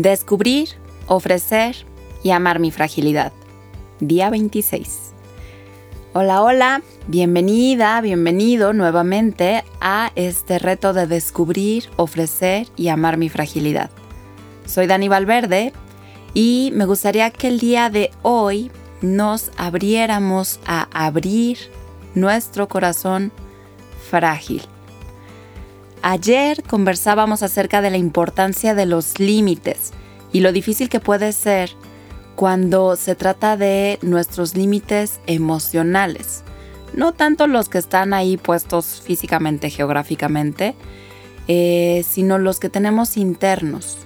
Descubrir, ofrecer y amar mi fragilidad. Día 26. Hola, hola, bienvenida, bienvenido nuevamente a este reto de descubrir, ofrecer y amar mi fragilidad. Soy Dani Valverde y me gustaría que el día de hoy nos abriéramos a abrir nuestro corazón frágil. Ayer conversábamos acerca de la importancia de los límites y lo difícil que puede ser cuando se trata de nuestros límites emocionales. No tanto los que están ahí puestos físicamente, geográficamente, eh, sino los que tenemos internos.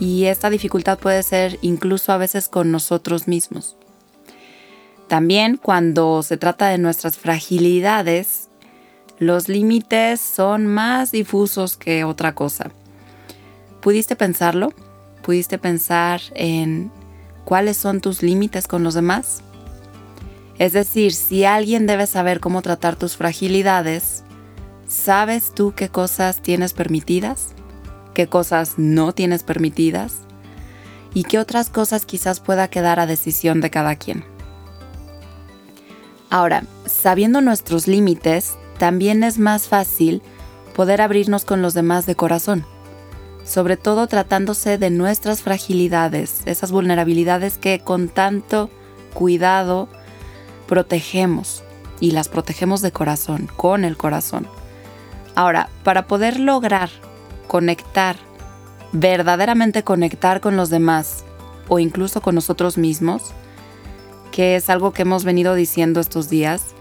Y esta dificultad puede ser incluso a veces con nosotros mismos. También cuando se trata de nuestras fragilidades, los límites son más difusos que otra cosa. ¿Pudiste pensarlo? ¿Pudiste pensar en cuáles son tus límites con los demás? Es decir, si alguien debe saber cómo tratar tus fragilidades, ¿sabes tú qué cosas tienes permitidas? ¿Qué cosas no tienes permitidas? ¿Y qué otras cosas quizás pueda quedar a decisión de cada quien? Ahora, sabiendo nuestros límites, también es más fácil poder abrirnos con los demás de corazón, sobre todo tratándose de nuestras fragilidades, esas vulnerabilidades que con tanto cuidado protegemos y las protegemos de corazón, con el corazón. Ahora, para poder lograr conectar, verdaderamente conectar con los demás o incluso con nosotros mismos, que es algo que hemos venido diciendo estos días,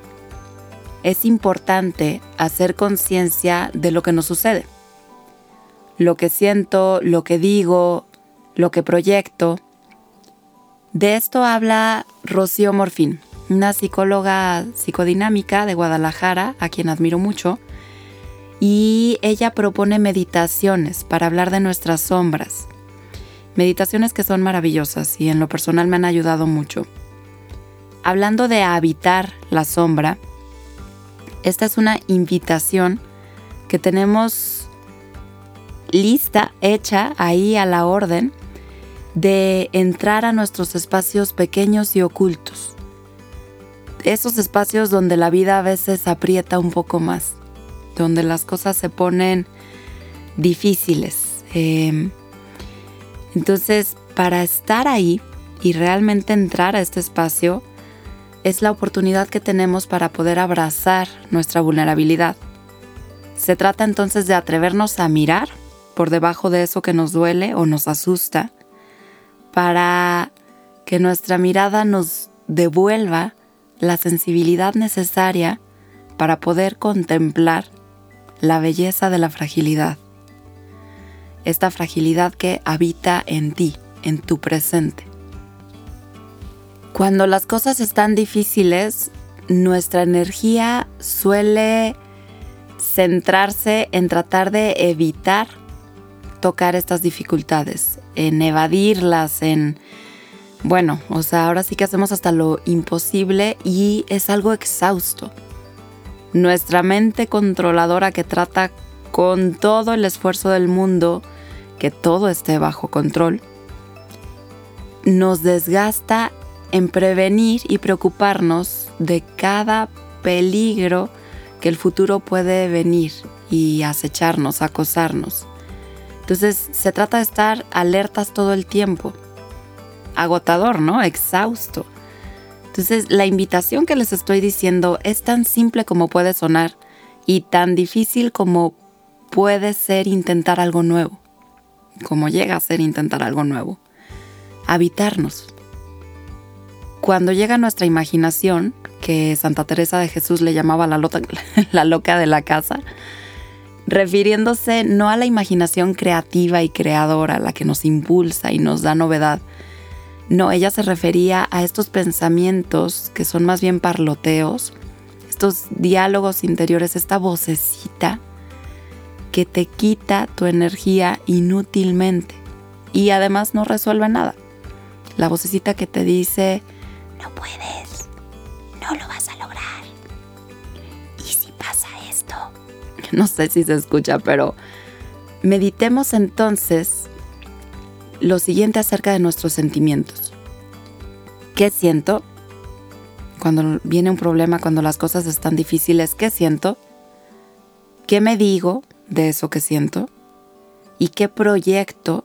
es importante hacer conciencia de lo que nos sucede. Lo que siento, lo que digo, lo que proyecto. De esto habla Rocío Morfín, una psicóloga psicodinámica de Guadalajara, a quien admiro mucho, y ella propone meditaciones para hablar de nuestras sombras. Meditaciones que son maravillosas y en lo personal me han ayudado mucho. Hablando de habitar la sombra, esta es una invitación que tenemos lista, hecha ahí a la orden, de entrar a nuestros espacios pequeños y ocultos. Esos espacios donde la vida a veces aprieta un poco más, donde las cosas se ponen difíciles. Em, entonces, para estar ahí y realmente entrar a este espacio, es la oportunidad que tenemos para poder abrazar nuestra vulnerabilidad. Se trata entonces de atrevernos a mirar por debajo de eso que nos duele o nos asusta, para que nuestra mirada nos devuelva la sensibilidad necesaria para poder contemplar la belleza de la fragilidad. Esta fragilidad que habita en ti, en tu presente. Cuando las cosas están difíciles, nuestra energía suele centrarse en tratar de evitar tocar estas dificultades, en evadirlas, en... Bueno, o sea, ahora sí que hacemos hasta lo imposible y es algo exhausto. Nuestra mente controladora que trata con todo el esfuerzo del mundo que todo esté bajo control, nos desgasta en prevenir y preocuparnos de cada peligro que el futuro puede venir y acecharnos, acosarnos. Entonces se trata de estar alertas todo el tiempo. Agotador, ¿no? Exhausto. Entonces la invitación que les estoy diciendo es tan simple como puede sonar y tan difícil como puede ser intentar algo nuevo, como llega a ser intentar algo nuevo. Habitarnos, cuando llega nuestra imaginación, que Santa Teresa de Jesús le llamaba la, loca de la casa, refiriéndose no a la imaginación creativa y creadora, la que nos impulsa y nos da novedad. No, ella se refería a estos pensamientos que son más bien parloteos, estos diálogos interiores, esta vocecita que te quita tu energía inútilmente y además no resuelve nada. La vocecita que te dice, no puedes, no lo vas a lograr. ¿Y si pasa esto? No sé si se escucha, pero meditemos entonces lo siguiente acerca de nuestros sentimientos. ¿Qué siento? Cuando viene un problema, cuando las cosas están difíciles, ¿qué siento? ¿Qué me digo de eso que siento? ¿Y qué proyecto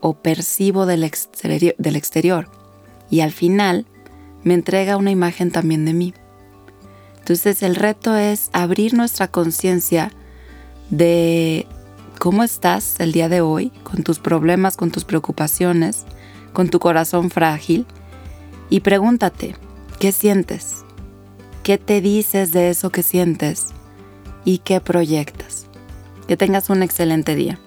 o percibo del exterior? Del exterior? Y al final me entrega una imagen también de mí. Entonces el reto es abrir nuestra conciencia de cómo estás el día de hoy, con tus problemas, con tus preocupaciones, con tu corazón frágil, y pregúntate, ¿qué sientes? ¿Qué te dices de eso que sientes? ¿Y qué proyectas? Que tengas un excelente día.